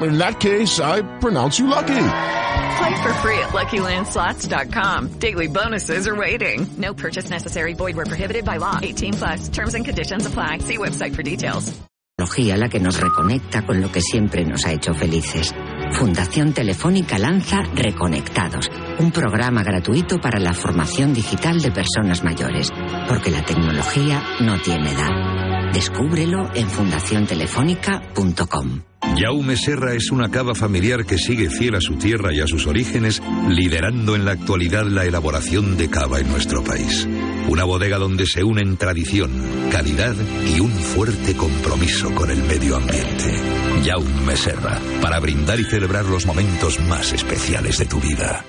In that case, I pronounce you lucky. Play for free at LuckyLandSlots.com. Daily bonuses are waiting. No purchase necessary. Void where prohibited by law. 18 plus. Terms and conditions apply. See website for details. La que nos reconecta con lo que siempre nos ha hecho felices. Fundación Telefónica lanza Reconectados, un programa gratuito para la formación digital de personas mayores, porque la tecnología no tiene edad. Descúbrelo en fundaciontelefónica.com. Jaume Serra es una cava familiar que sigue fiel a su tierra y a sus orígenes, liderando en la actualidad la elaboración de cava en nuestro país. Una bodega donde se unen tradición, calidad y un fuerte compromiso con el medio ambiente. Jaume Serra, para brindar y celebrar los momentos más especiales de tu vida.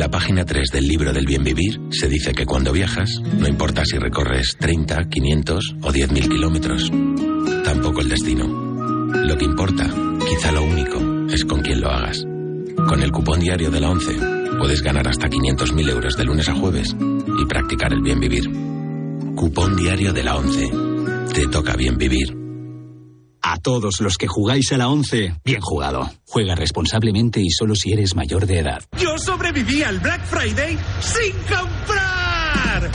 La página 3 del libro del bien vivir se dice que cuando viajas, no importa si recorres 30, 500 o 10.000 kilómetros, tampoco el destino. Lo que importa, quizá lo único, es con quién lo hagas. Con el cupón diario de la 11 puedes ganar hasta 500.000 euros de lunes a jueves y practicar el bien vivir. Cupón diario de la 11. Te toca bien vivir. A todos los que jugáis a la 11, bien jugado. Juega responsablemente y solo si eres mayor de edad. Yo sobreviví al Black Friday sin comprar.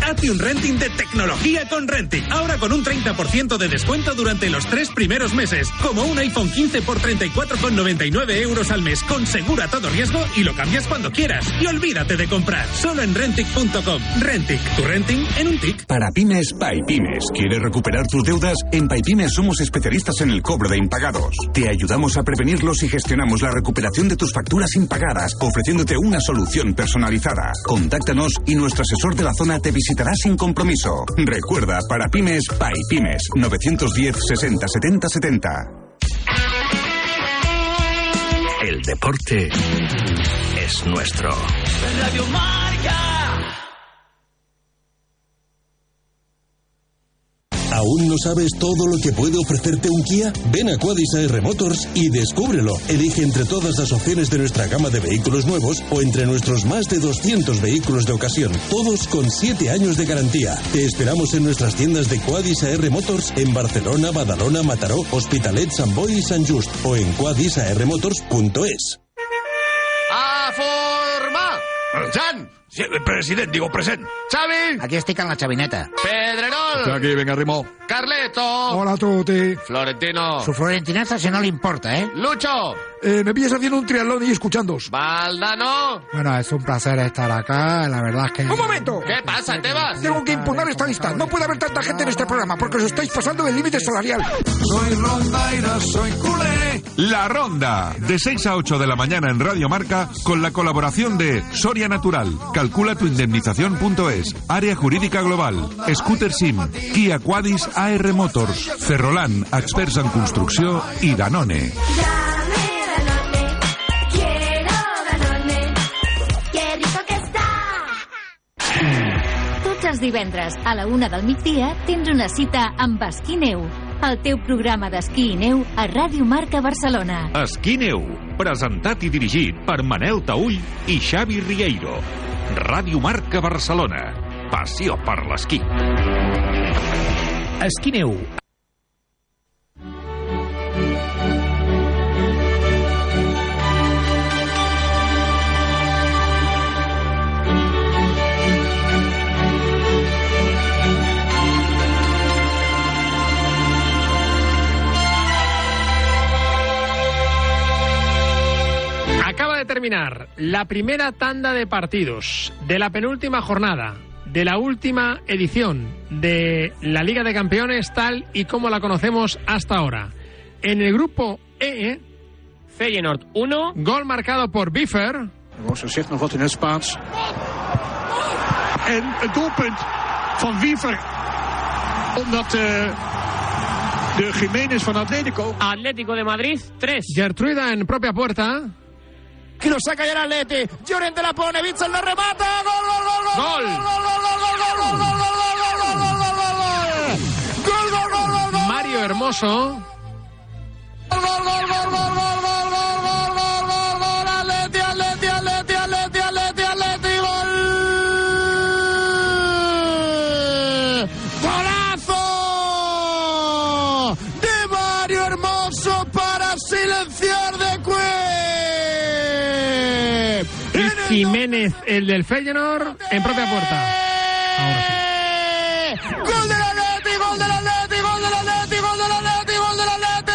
Hazte un renting de tecnología con Rentic. Ahora con un 30% de descuento durante los tres primeros meses. Como un iPhone 15 por 34,99 euros al mes. Con seguro a todo riesgo y lo cambias cuando quieras. Y olvídate de comprar. Solo en Rentic.com. Rentic. Tu renting en un tic. Para pymes, PyPymes. ¿Quieres recuperar tus deudas? En PyPymes somos especialistas en el cobro de impagados. Te ayudamos a prevenirlos y gestionamos la recuperación de tus facturas impagadas, ofreciéndote una solución personalizada. Contáctanos y nuestro asesor de la zona te visitará sin compromiso. Recuerda, para pymes, PyPymes, 910 60 70 70. El deporte es nuestro. Radio ¿Aún no sabes todo lo que puede ofrecerte un Kia? Ven a Quadis AR Motors y descúbrelo. Elige entre todas las opciones de nuestra gama de vehículos nuevos o entre nuestros más de 200 vehículos de ocasión, todos con 7 años de garantía. Te esperamos en nuestras tiendas de Quadis AR Motors en Barcelona, Badalona, Mataró, Hospitalet, San Boy y San Just o en quadisarmotors.es. ¡A forma! ¡Jan! Sí, president, digo present. Xavi! Aquí estic en la xavineta. Pedrerol! Estoy aquí, venga, Rimo. Carleto! Hola a tutti. Florentino. Su florentinaza si no le importa, ¿eh? Lucho. Eh, me pillas haciendo un triatlón y escuchándos. Valdano. Bueno, es un placer estar acá, la verdad es que... ¡Un momento! ¿Qué pasa, Tebas? Tengo que impugnar esta lista. No puede haber tanta gente en este programa porque os estáis pasando del límite salarial. Soy rondaira, soy culé. La Ronda, de 6 a 8 de la mañana en Radio Marca, con la colaboración de Soria Natural, Calcula tu indemnización.es, Área Jurídica Global, Scooter Sim, Kia Quadis AR Motors, Ferrolan, experts en construcció i Danone. Els divendres a la una del migdia tens una cita amb Esquí Neu, el teu programa d'esquí i neu a Ràdio Marca Barcelona. Esquí Neu, presentat i dirigit per Manel Taull i Xavi Rieiro. Ràdio Marca Barcelona. Passió per l'esquí. Esquineu. Acaba de terminar la primera tanda de partidos de la penúltima jornada de la última edición de la Liga de Campeones tal y como la conocemos hasta ahora. En el grupo E, Feyenoord 1. Gol marcado por Biffer. Ze zegt nog wat in het Spaans. En het doelpunt van Wiever. Omdat uh, de Jiménez van Atletico. Atlético de Madrid 3. Gertruida en propia puerta. Que lo saca ya el Atleti. Llorente la pone, Bitzel lo remata. Gol, gol, gol, gol. Gol. Gol, gol, gol, gol, gol, gol, gol, gol, gol, gol, gol, gol, gol. Gol, gol, gol, gol, gol. Mario Hermoso. Gol, gol, gol, gol, gol, gol, gol, gol, gol, gol, gol, gol. Atleti, Atleti, Atleti, Atleti, Atleti, Atleti, gol. ¡Golazo! De Mario Hermoso para silenciar de Cue. Jiménez, el del Feyenoord, en propia puerta. Ahora sí. Gol del Atleti, gol del Atleti, gol del Atleti, gol del Atleti, gol del Atleti.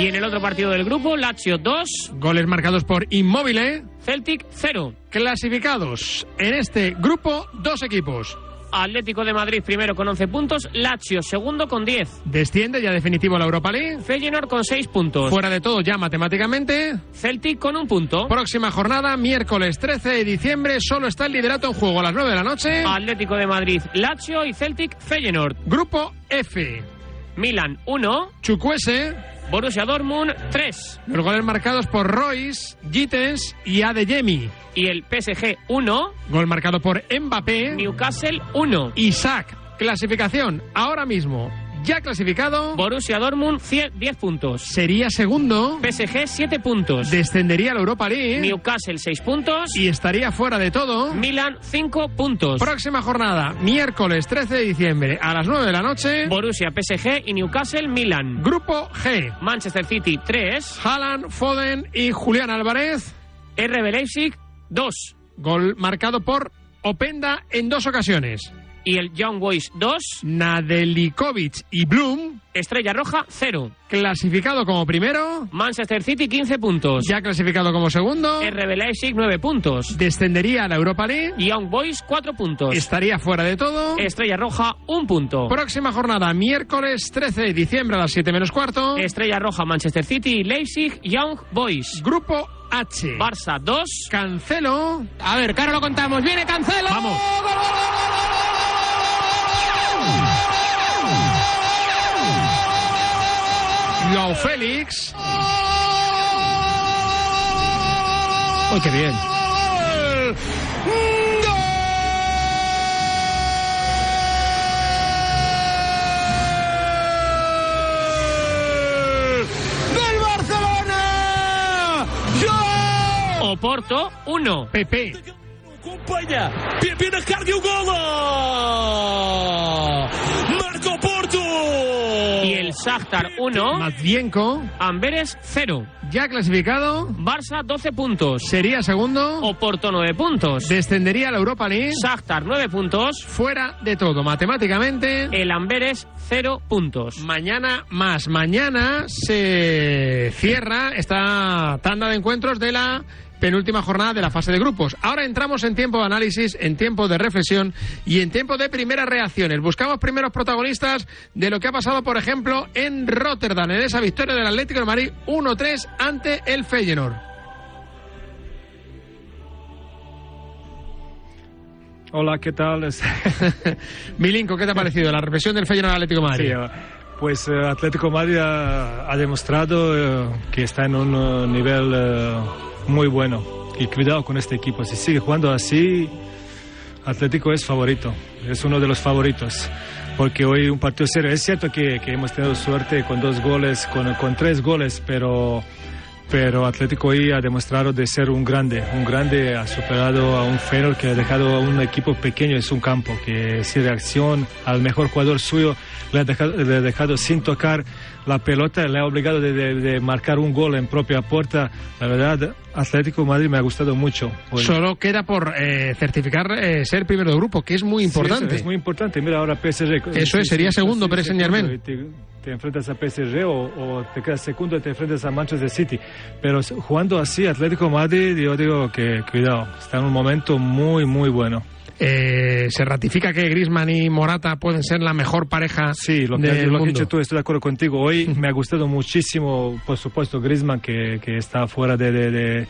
Y en el otro partido del grupo, Lazio 2. Goles marcados por Inmóvil. Celtic 0. Clasificados en este grupo, dos equipos. Atlético de Madrid primero con 11 puntos, Lazio segundo con 10. Desciende ya definitivo la Europa League. Feyenoord con 6 puntos. Fuera de todo ya matemáticamente. Celtic con un punto. Próxima jornada, miércoles 13 de diciembre, solo está el liderato en juego a las 9 de la noche. Atlético de Madrid, Lazio y Celtic Feyenoord. Grupo F. Milan 1. Chukwese. Borussia Dortmund 3. Los goles marcados por Royce, Gittens y Adeyemi. Y el PSG 1. Gol marcado por Mbappé. Newcastle 1. Isaac. Clasificación ahora mismo. Ya clasificado. Borussia Dortmund 10 puntos. Sería segundo. PSG 7 puntos. Descendería a la Europa League. Newcastle 6 puntos. Y estaría fuera de todo. Milan 5 puntos. Próxima jornada, miércoles 13 de diciembre a las 9 de la noche. Borussia PSG y Newcastle Milan. Grupo G. Manchester City 3. Haaland, Foden y Julián Álvarez. RB Leipzig 2. Gol marcado por Openda en dos ocasiones. Y el Young Boys 2. Nadelikovic y Bloom. Estrella Roja 0. Clasificado como primero. Manchester City 15 puntos. Ya clasificado como segundo. RB Leipzig 9 puntos. Descendería a la Europa League. Young Boys 4 puntos. Estaría fuera de todo. Estrella Roja 1 punto. Próxima jornada, miércoles 13 de diciembre a las 7 menos cuarto. Estrella Roja Manchester City, Leipzig, Young Boys. Grupo H. Barça 2. Cancelo. A ver, cara lo contamos. Viene Cancelo. Vamos. Joao Félix. ¡Uy, qué bien! ¡Del Barcelona! ¡Joao! Oporto 1. Pepe. Acompanha. Pepe na carga e o golo! Y el Shakhtar 1. Matvienko. Amberes 0. Ya clasificado. Barça 12 puntos. Sería segundo. Oporto 9 puntos. Descendería a la Europa League. Shakhtar 9 puntos. Fuera de todo. Matemáticamente. El Amberes 0 puntos. Mañana más. Mañana se cierra esta tanda de encuentros de la penúltima jornada de la fase de grupos. Ahora entramos en tiempo de análisis, en tiempo de reflexión y en tiempo de primeras reacciones. Buscamos primeros protagonistas de lo que ha pasado, por ejemplo, en Rotterdam, en esa victoria del Atlético de Madrid 1-3 ante el Feyenoord. Hola, ¿qué tal? Milinko, ¿qué te ha parecido la reflexión del Feyenoord Atlético de Madrid? Sí, pues uh, Atlético Madrid ha, ha demostrado uh, que está en un uh, nivel muy bueno. Y cuidado con este equipo. Si sigue jugando así, Atlético es favorito. Es uno de los favoritos. Porque hoy un partido serio. Es cierto que, que hemos tenido suerte con dos goles, con, con, tres goles, pero, pero Atlético hoy ha demostrado de ser un grande. Un grande ha superado a un Feyenoord que ha dejado a un equipo pequeño en su campo. Que sin reacción al mejor jugador suyo le ha dejado, le ha dejado sin tocar la pelota, le ha obligado de, de, de marcar un gol en propia puerta. La verdad, Atlético de Madrid me ha gustado mucho. Hoy. Solo queda por eh, certificar eh, ser primero de grupo, que es muy Sí, importante. eso es muy importante. Mira ahora PSG. Eso es, sería segundo, sí, Paris Saint-Germain. y Te, te enfrentas a PSG o, o te quedas segundo y te enfrentas a Manchester City. Pero jugando así, Atlético de Madrid, yo digo que cuidado, está en un momento muy, muy bueno. Eh, se ratifica que Griezmann y Morata pueden ser la mejor pareja Sí, lo que, del lo que has dicho tú, estoy de acuerdo contigo. Hoy me ha gustado muchísimo, por supuesto, Griezmann, que, que está fuera de, de, de,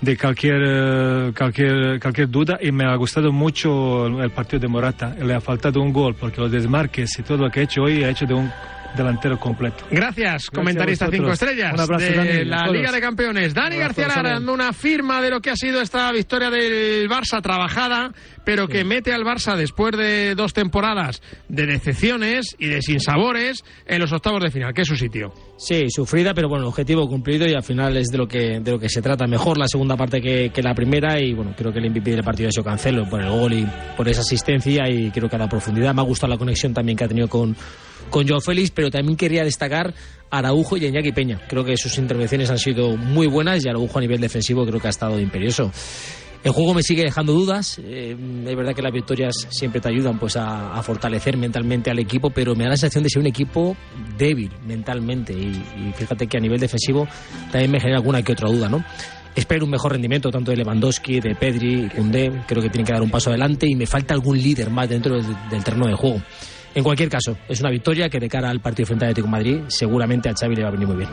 de cualquier, eh, cualquier, cualquier duda, y me ha gustado mucho el, el partido de Morata. Le ha faltado un gol, porque los desmarques y todo lo que ha hecho hoy ha hecho de un delantero completo. Gracias, comentarista cinco estrellas Un abrazo, de Dani, la. Liga de Campeones. Dani abrazo, García Lara dando una firma de lo que ha sido esta victoria del Barça trabajada, pero que mete al Barça después de dos temporadas de decepciones y de sinsabores en los octavos de final, que es su sitio. Sí, sufrida, pero bueno, objetivo cumplido y al final es de lo que de lo que se trata. Mejor la segunda parte que, que la primera y bueno, creo que el MVP del partido ha sido Cancelo por el gol y por esa asistencia y creo que ha dado profundidad. Me ha gustado la conexión también que ha tenido con, con Joao Félix, pero también quería destacar a Araujo y a Iñaki Peña. Creo que sus intervenciones han sido muy buenas y Araujo a nivel defensivo creo que ha estado imperioso. El juego me sigue dejando dudas. eh, es verdad que las victorias siempre te ayudan pues a, fortalecer mentalmente al equipo, pero me da la sensación de ser un equipo débil mentalmente. Y, y fíjate que a nivel defensivo también me genera alguna que otra duda, ¿no? Espero un mejor rendimiento tanto de Lewandowski, de Pedri, Koundé. Creo que tienen que dar un paso adelante y me falta algún líder más dentro del, del terreno de juego. En cualquier caso, es una victoria que de cara al partido frente al Atlético de Madrid seguramente a Xavi le va a venir muy bien.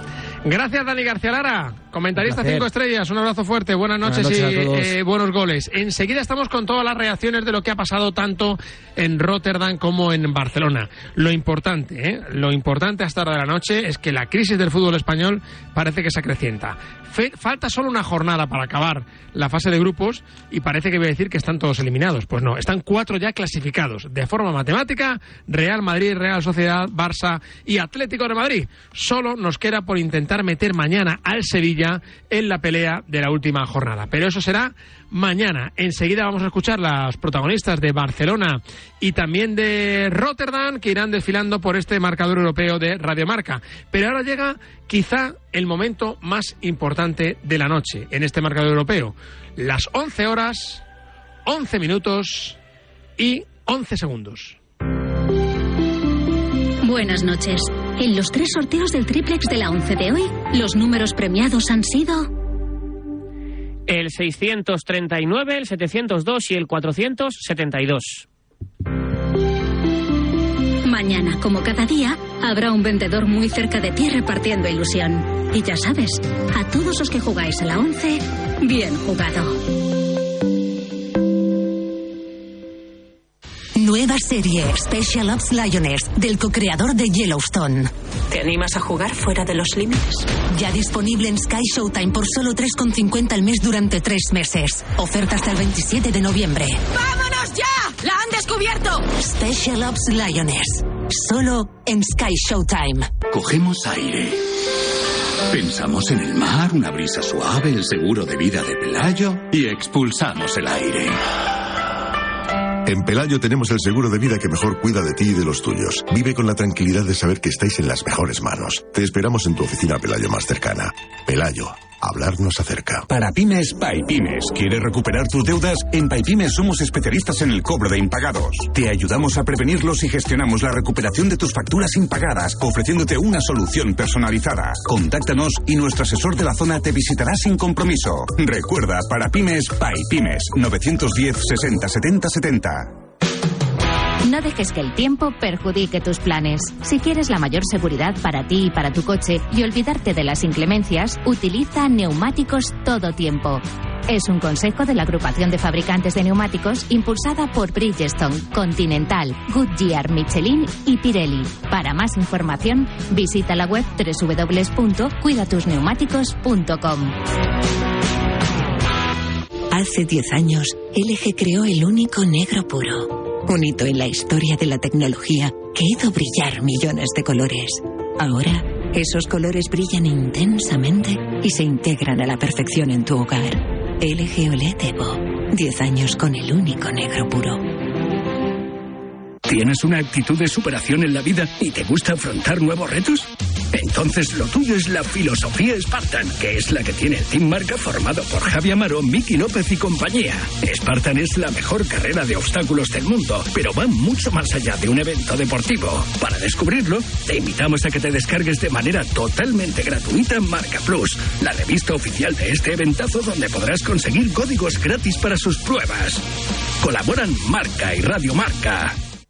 Gracias, Dani García Lara, comentarista Un placer. cinco estrellas. Un abrazo fuerte, buenas noches, Buenas noches y a eh, buenos goles. Enseguida estamos con todas las reacciones de lo que ha pasado tanto en Rotterdam como en Barcelona. Lo importante, ¿eh? lo importante hasta ahora de la noche es que la crisis del fútbol español parece que se acrecienta. Fe- falta solo una jornada para acabar la fase de grupos y parece que voy a decir que están todos eliminados. Pues no, están cuatro ya clasificados de forma matemática: Real Madrid, Real Sociedad, Barça y Atlético de Madrid. Solo nos queda por intentar meter mañana al Sevilla en la pelea de la última jornada. Pero eso será mañana. Enseguida vamos a escuchar las protagonistas de Barcelona y también de Rotterdam que irán desfilando por este marcador europeo de Radiomarca. Pero ahora llega quizá el momento más importante de la noche en este marcador europeo. Las 11 horas, 11 minutos y 11 segundos. Buenas noches. En los tres sorteos del triplex de la 11 de hoy, los números premiados han sido El 639, el 702 y el 472. Mañana, como cada día, habrá un vendedor muy cerca de ti repartiendo ilusión. Y ya sabes, a todos los que jugáis a la 11, bien jugado. Serie Special Ops Lioness del co-creador de Yellowstone. ¿Te animas a jugar fuera de los límites? Ya disponible en Sky Showtime por solo 3,50 al mes durante tres meses. Oferta hasta el 27 de noviembre. ¡Vámonos ya! ¡La han descubierto! Special Ops Lioness. Solo en Sky Showtime. Cogemos aire. Pensamos en el mar, una brisa suave, el seguro de vida de Pelayo y expulsamos el aire. En Pelayo tenemos el seguro de vida que mejor cuida de ti y de los tuyos. Vive con la tranquilidad de saber que estáis en las mejores manos. Te esperamos en tu oficina Pelayo más cercana. Pelayo, hablar nos acerca. Para pymes, PyPymes. ¿Quieres recuperar tus deudas? En PyPymes somos especialistas en el cobro de impagados. Te ayudamos a prevenirlos y gestionamos la recuperación de tus facturas impagadas, ofreciéndote una solución personalizada. Contáctanos y nuestro asesor de la zona te visitará sin compromiso. Recuerda, para pymes, PyPymes. 910 60 70 70. No dejes que el tiempo perjudique tus planes. Si quieres la mayor seguridad para ti y para tu coche y olvidarte de las inclemencias, utiliza neumáticos todo tiempo. Es un consejo de la agrupación de fabricantes de neumáticos impulsada por Bridgestone, Continental, Goodyear, Michelin y Pirelli. Para más información, visita la web www.cuidatusneumáticos.com. Hace 10 años, LG creó el único negro puro. Un hito en la historia de la tecnología que hizo brillar millones de colores. Ahora, esos colores brillan intensamente y se integran a la perfección en tu hogar. LG OLED Evo. 10 años con el único negro puro. ¿Tienes una actitud de superación en la vida y te gusta afrontar nuevos retos? Entonces lo tuyo es la filosofía Spartan, que es la que tiene el Team Marca formado por Javi Amaro, Miki López y compañía. Spartan es la mejor carrera de obstáculos del mundo, pero va mucho más allá de un evento deportivo. Para descubrirlo, te invitamos a que te descargues de manera totalmente gratuita Marca Plus, la revista oficial de este eventazo donde podrás conseguir códigos gratis para sus pruebas. Colaboran Marca y Radio Marca.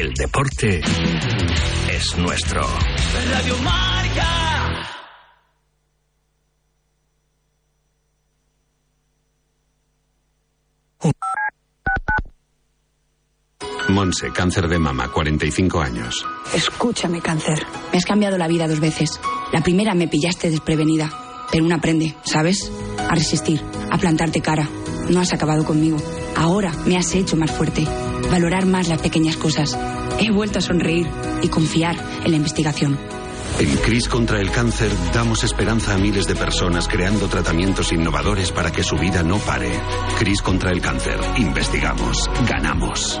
El deporte es nuestro. Radio Marca. Monse, cáncer de mama, 45 años. Escúchame, cáncer. Me has cambiado la vida dos veces. La primera me pillaste desprevenida, pero uno aprende, ¿sabes? A resistir, a plantarte cara. No has acabado conmigo. Ahora me has hecho más fuerte. Valorar más las pequeñas cosas. He vuelto a sonreír y confiar en la investigación. En CRIS contra el cáncer damos esperanza a miles de personas creando tratamientos innovadores para que su vida no pare. CRIS contra el cáncer. Investigamos. Ganamos.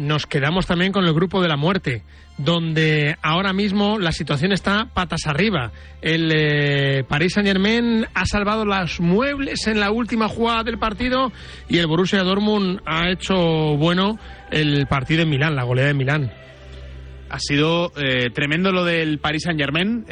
Nos quedamos también con el grupo de la muerte, donde ahora mismo la situación está patas arriba. El eh, Paris Saint Germain ha salvado los muebles en la última jugada del partido y el Borussia Dortmund ha hecho bueno el partido en Milán, la goleada en Milán. Ha sido eh, tremendo lo del Paris Saint Germain,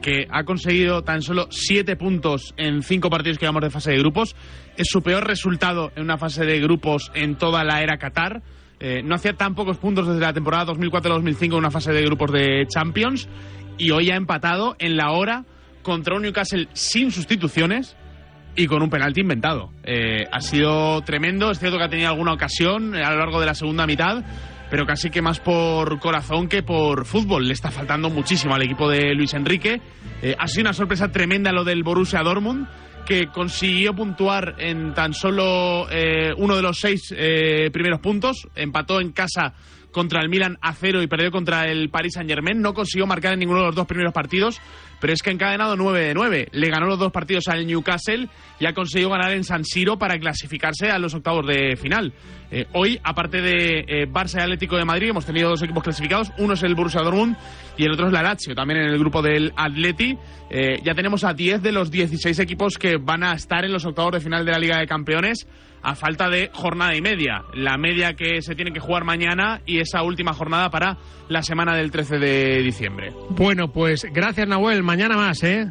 que ha conseguido tan solo siete puntos en cinco partidos que llevamos de fase de grupos. Es su peor resultado en una fase de grupos en toda la era Qatar. Eh, no hacía tan pocos puntos desde la temporada 2004-2005 en una fase de grupos de Champions. Y hoy ha empatado en la hora contra un Newcastle sin sustituciones y con un penalti inventado. Eh, ha sido tremendo. Es cierto que ha tenido alguna ocasión a lo largo de la segunda mitad, pero casi que más por corazón que por fútbol. Le está faltando muchísimo al equipo de Luis Enrique. Eh, ha sido una sorpresa tremenda lo del Borussia Dortmund, que consiguió puntuar en tan solo eh, uno de los seis eh, primeros puntos. Empató en casa contra el Milan a cero y perdió contra el Paris Saint Germain. No consiguió marcar en ninguno de los dos primeros partidos, pero es que encadenado 9 de 9. Le ganó los dos partidos al Newcastle y ha conseguido ganar en San Siro para clasificarse a los octavos de final. Eh, hoy, aparte de eh, Barça y Atlético de Madrid, hemos tenido dos equipos clasificados. Uno es el Borussia Dortmund y el otro es la Lazio, también en el grupo del Atleti. Eh, ya tenemos a 10 de los 16 equipos que van a estar en los octavos de final de la Liga de Campeones a falta de jornada y media. La media que se tiene que jugar mañana y esa última jornada para la semana del 13 de diciembre. Bueno, pues gracias Nahuel, mañana más, ¿eh?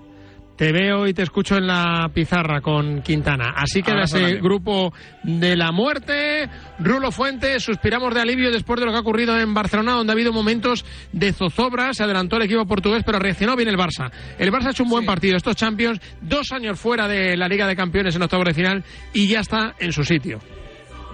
Te veo y te escucho en la pizarra con Quintana. Así que Abrazo ese grupo de la muerte, Rulo Fuentes, suspiramos de alivio después de lo que ha ocurrido en Barcelona, donde ha habido momentos de zozobra, se adelantó el equipo portugués, pero reaccionó bien el Barça. El Barça ha hecho un buen partido, estos Champions, dos años fuera de la Liga de Campeones en octavos de final y ya está en su sitio.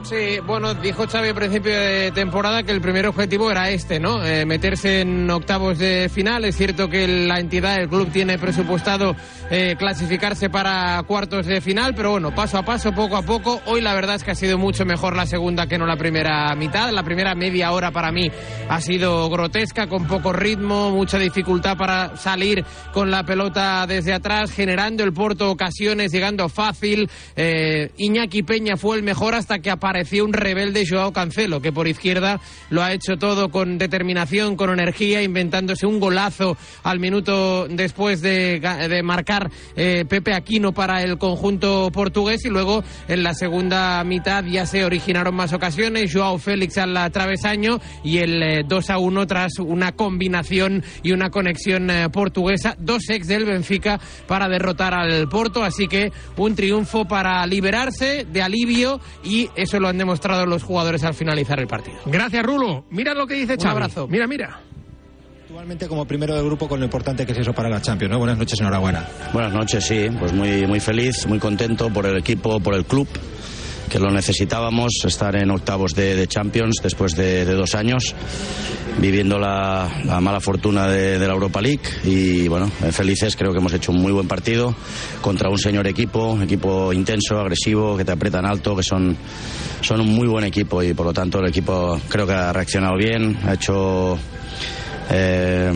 Sí, bueno, dijo Xavi a principio de temporada que el primer objetivo era este, ¿no? Eh, meterse en octavos de final. Es cierto que la entidad, el club, tiene presupuestado eh, clasificarse para cuartos de final, pero bueno, paso a paso, poco a poco. Hoy la verdad es que ha sido mucho mejor la segunda que no la primera mitad. La primera media hora para mí ha sido grotesca, con poco ritmo, mucha dificultad para salir con la pelota desde atrás, generando el Porto ocasiones, llegando fácil. Eh, Iñaki Peña fue el mejor hasta que apareció parecía un rebelde Joao Cancelo, que por izquierda lo ha hecho todo con determinación, con energía, inventándose un golazo al minuto después de, marcar eh, Pepe Aquino para el conjunto portugués y luego en la segunda mitad ya se originaron más ocasiones, Joao Félix al travesaño y el 2 eh, a 1 tras una combinación y una conexión eh, portuguesa, dos ex del Benfica para derrotar al Porto, así que un triunfo para liberarse de alivio y eso lo han demostrado los jugadores al finalizar el partido. Gracias, Rulo. Mira lo que dice Un abrazo. Mira, mira. Actualmente como primero del grupo con lo importante que es eso para la Champions, ¿no? Buenas noches, enhorabuena. Buenas noches, sí. Pues muy, muy feliz, muy contento por el equipo, por el club que lo necesitábamos, estar en octavos de, Champions después de, dos años, viviendo la, mala fortuna de, la Europa League. Y bueno, felices, creo que hemos hecho un muy buen partido contra un señor equipo, equipo intenso, agresivo, que te aprietan alto, que son, son un muy buen equipo y por lo tanto el equipo creo que ha reaccionado bien, ha hecho eh,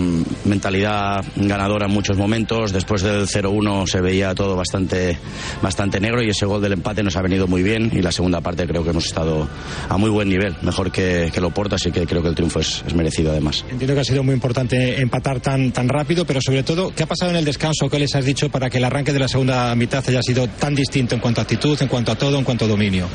mentalidad ganadora en muchos momentos. Después del 0-1 se veía todo bastante, bastante negro y ese gol del empate nos ha venido muy bien y la segunda parte creo que hemos estado a muy buen nivel, mejor que, que lo porta, así que creo que el triunfo es, merecido además. Entiendo que ha sido muy importante empatar tan, tan rápido, pero sobre todo, ¿qué ha pasado en el descanso? ¿Qué les has dicho para que el arranque de la segunda mitad haya sido tan distinto en cuanto a actitud, en cuanto a todo, en cuanto a dominio?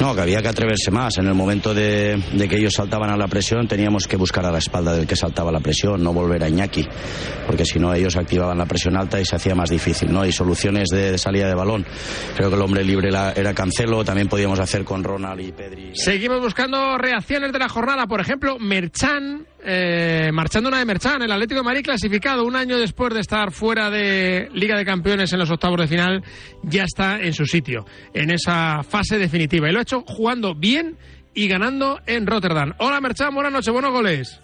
No, que había que atreverse más. En el momento de, de que ellos saltaban a la presión teníamos que buscar a la espalda del que saltaba la presión, no volver a Iñaki, porque si no ellos activaban la presión alta y se hacía más difícil, ¿no? Y soluciones de, salida de balón. Creo que el hombre libre era Cancelo, también podíamos hacer con Ronald y Pedri. Seguimos buscando reacciones de la jornada, por ejemplo, Merchan, eh, marchando una de Merchan, el Atlético de Madrid clasificado un año después de estar fuera de Liga de Campeones en los octavos de final, ya está en su sitio, en esa fase definitiva. Y lo ha hecho jugando bien y ganando en Rotterdam. Hola Merchan, buenas noches, buenos goles.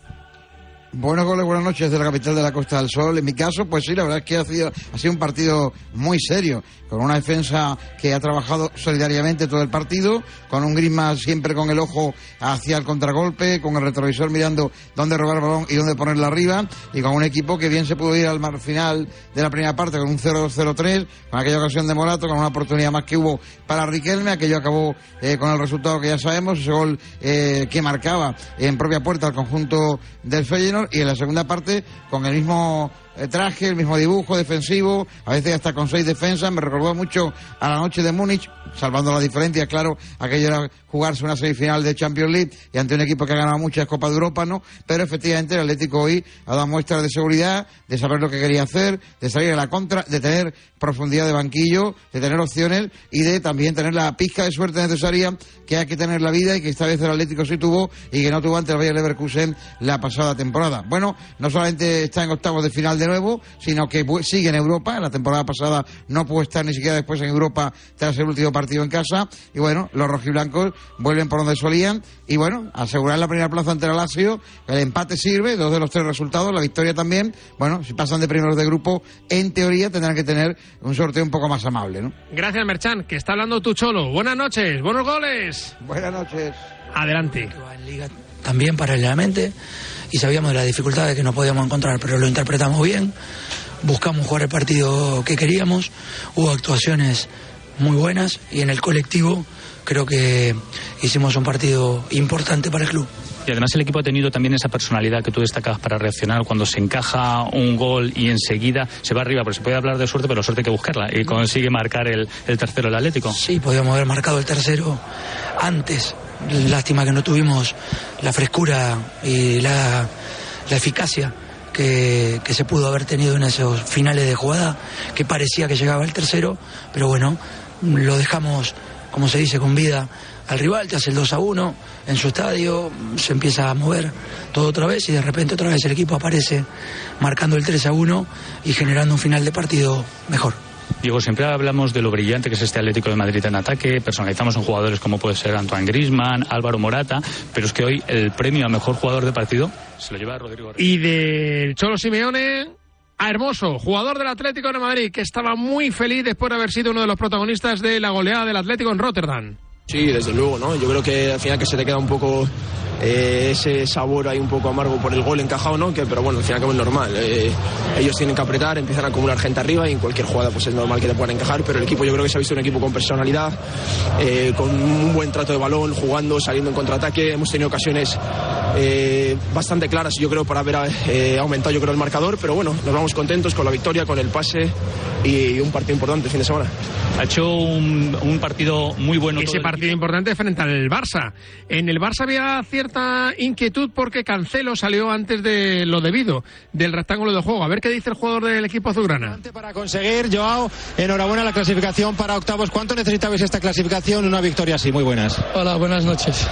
Buenos goles, buenas noches de la capital de la Costa del Sol. En mi caso, pues sí, la verdad es que ha sido, ha un partido muy serio, con una defensa que ha trabajado solidariamente todo el partido, con un Griezmann siempre con el ojo hacia el contragolpe, con el retrovisor mirando dónde robar el balón y dónde ponerla arriba, y con un equipo que bien se pudo ir al mar final de la primera parte con un 0-2-0-3, con aquella ocasión de Morato, con una oportunidad más que hubo para Riquelme, aquello acabó eh, con el resultado que ya sabemos, ese gol eh, que marcaba en propia puerta al conjunto del Feyenoord y en la segunda parte con el mismo traje, el mismo dibujo defensivo, a veces hasta con seis defensas, me recordó mucho a la noche de Múnich, salvando la diferencia, claro, aquello era jugarse una semifinal de Champions League y ante un equipo que ha ganado muchas Copas de Europa, ¿no? Pero efectivamente el Atlético hoy ha dado muestras de seguridad, de saber lo que quería hacer, de salir a la contra, de tener profundidad de banquillo, de tener opciones y de también tener la pizca de suerte necesaria que hay que tener la vida y que esta vez el Atlético sí tuvo y que no tuvo ante el Bayer Leverkusen la pasada temporada. Bueno, no solamente está en octavos de final de nuevo, sino que sigue en Europa. La temporada pasada no pudo estar ni siquiera después en Europa tras el último partido en casa. Y bueno, los rojiblancos vuelven por donde solían. Y bueno, asegurar la primera plaza ante el Lazio. El empate sirve, dos de los tres resultados, la victoria también. Bueno, si pasan de primeros de grupo, en teoría tendrán que tener un sorteo un poco más amable, ¿no? Gracias, Merchan, que está hablando tu cholo. Buenas noches, buenos goles. Buenas noches. Adelante. También paralelamente y sabíamos de las dificultades que nos podíamos encontrar, pero lo interpretamos bien, buscamos jugar el partido que queríamos, hubo actuaciones muy buenas y en el colectivo creo que hicimos un partido importante para el club. Y además el equipo ha tenido también esa personalidad que tú destacabas para reaccionar cuando se encaja un gol y enseguida se va arriba, porque se puede hablar de suerte, pero suerte hay que buscarla y consigue marcar el, el tercero el Atlético. Sí, podíamos haber marcado el tercero antes, Lástima que no tuvimos la frescura y la, eficacia que, se pudo haber tenido en esos finales de jugada, que parecía que llegaba el tercero, pero bueno, lo dejamos, como se dice, con vida al rival, te hace el 2 a 1 en su estadio, se empieza a mover todo otra vez y de repente otra vez el equipo aparece marcando el 3 a 1 y generando un final de partido mejor. Digo, siempre hablamos de lo brillante que es este Atlético de Madrid en ataque, personalizamos en jugadores como puede ser Antoine Grisman, Álvaro Morata, pero es que hoy el premio a mejor jugador de partido se lo lleva Rodrigo Y del Cholo Simeone a Hermoso, jugador del Atlético de Madrid, que estaba muy feliz después de haber sido uno de los protagonistas de la goleada del Atlético en Rotterdam. Sí, desde luego, ¿no? Yo creo que al final que se te queda un poco eh, ese sabor ahí un poco amargo por el gol encajado, ¿no? Que, pero bueno, al final es normal. Eh, ellos tienen que apretar, empiezan a acumular gente arriba y en cualquier jugada pues es normal que te puedan encajar, pero el equipo yo creo que se ha visto un equipo con personalidad, eh, con un buen trato de balón, jugando, saliendo en contraataque. Hemos tenido ocasiones bastante claras, yo creo, para haber aumentado yo creo el marcador, pero bueno, nos vamos contentos con la victoria, con el pase y un partido importante el fin de semana. Ha hecho un, partido muy bueno. Ese partido importante frente al Barça. En el Barça había cierta inquietud porque Cancelo salió antes de lo debido del rectángulo de juego. A ver qué dice el jugador del equipo azulgrana. Para conseguir, Joao, enhorabuena la clasificación para octavos. ¿Cuánto necesitabais esta clasificación? Una victoria así. Muy buenas. Hola, buenas noches.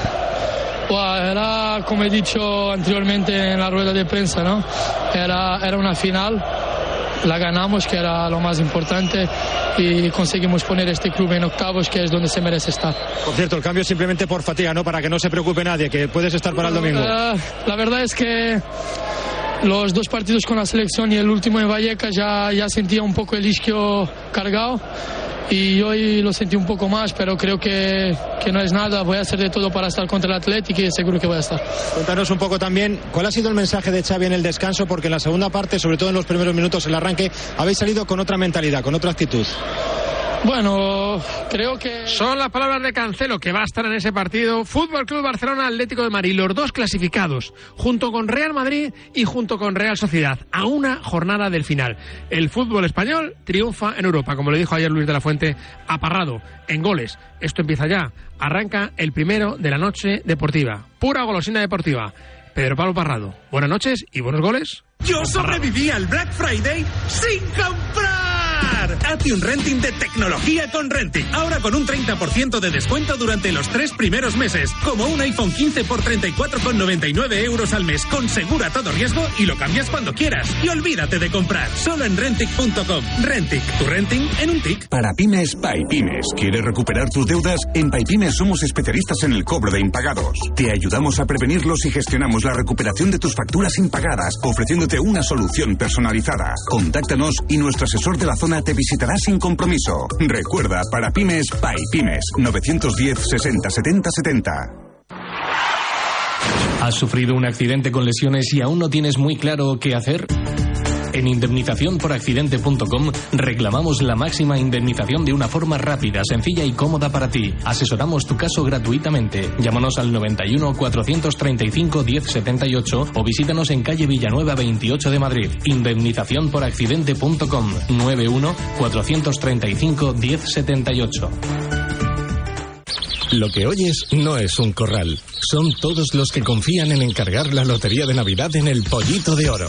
era como he dicho anteriormente en la rueda de prensa, ¿no? Era, era una final la ganamos, que era lo más importante, y conseguimos poner este club en octavos, que es donde se merece estar. Por cierto, el cambio es simplemente por fatiga, ¿no? Para que no se preocupe nadie, que puedes estar para el domingo. La, la verdad es que los dos partidos con la selección y el último en Vallecas ya, ya sentía un poco el isquio cargado y hoy lo sentí un poco más, pero creo que, que, no es nada. Voy a hacer de todo para estar contra el Atlético y seguro que voy a estar. Cuéntanos un poco también cuál ha sido el mensaje de Xavi en el descanso, porque en la segunda parte, sobre todo en los primeros minutos, el arranque, habéis salido con otra mentalidad, con otra actitud. Bueno, creo que. Son las palabras de Cancelo, que va a estar en ese partido. Fútbol Club Barcelona, Atlético de Madrid, los dos clasificados, junto con Real Madrid y junto con Real Sociedad, a una jornada del final. El fútbol español triunfa en Europa, como le dijo ayer Luis de la Fuente, aparrado, en goles. Esto empieza ya. Arranca el primero de la noche deportiva. Pura golosina deportiva. Pedro Pablo Parrado. Buenas noches y buenos goles. Yo sobreviví al Black Friday sin comprar. Hazte un renting de tecnología con Renting. Ahora con un 30% de descuento durante los tres primeros meses. Como un iPhone 15 por 34,99 euros al mes con segura todo riesgo y lo cambias cuando quieras. Y olvídate de comprar. Solo en Rentic.com. Rentic, tu renting en un tic. Para pymes, PyPymes. ¿Quieres recuperar tus deudas? En PyPymes somos especialistas en el cobro de impagados. Te ayudamos a prevenirlos y gestionamos la recuperación de tus facturas impagadas, ofreciéndote una solución personalizada. Contáctanos y nuestro asesor de la zona te visitará sin compromiso. Recuerda, para pymes, PyPymes, 910 60 70 70. ¿Has sufrido un accidente con lesiones y aún no tienes muy claro qué hacer? En indemnizaciónporaccidente.com reclamamos la máxima indemnización de una forma rápida, sencilla y cómoda para ti. Asesoramos tu caso gratuitamente. Llámanos al 91 435 1078 o visítanos en calle Villanueva 28 de Madrid. Indemnizaciónporaccidente.com 91 435 1078. Lo que oyes no es un corral. Son todos los que confían en encargar la lotería de Navidad en el Pollito de Oro.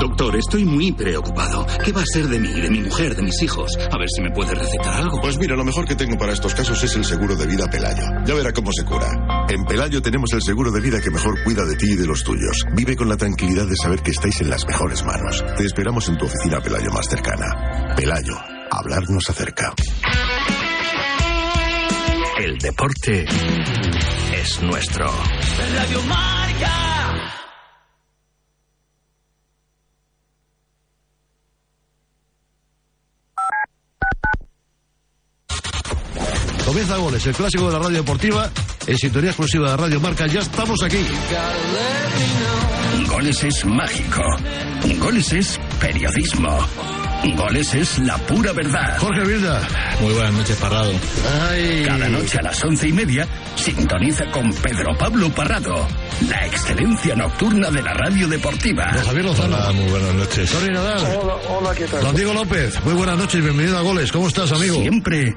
Doctor, estoy muy preocupado. ¿Qué va a ser de mí, de mi mujer, de mis hijos? A ver si me puede recetar algo. Pues mira, lo mejor que tengo para estos casos es el seguro de vida Pelayo. Ya verá cómo se cura. En Pelayo tenemos el seguro de vida que mejor cuida de ti y de los tuyos. Vive con la tranquilidad de saber que estáis en las mejores manos. Te esperamos en tu oficina Pelayo más cercana. Pelayo, hablarnos acerca. El deporte es nuestro. Radio Marca. Comienza Goles, el clásico de la radio deportiva, en sintonía exclusiva de Radio Marca. Ya estamos aquí. Goles es mágico. Goles es periodismo. Goles es la pura verdad. Jorge Vilda. Muy buenas noches, Parrado. Cada noche a las once y media sintoniza con Pedro Pablo Parrado, la excelencia nocturna de la radio deportiva. Don Javier Lozano. Hola, muy buenas noches. Tony Nadal. Hola, hola, ¿qué tal? Don Diego López. Muy buenas noches, bienvenido a Goles. ¿Cómo estás, amigo? Siempre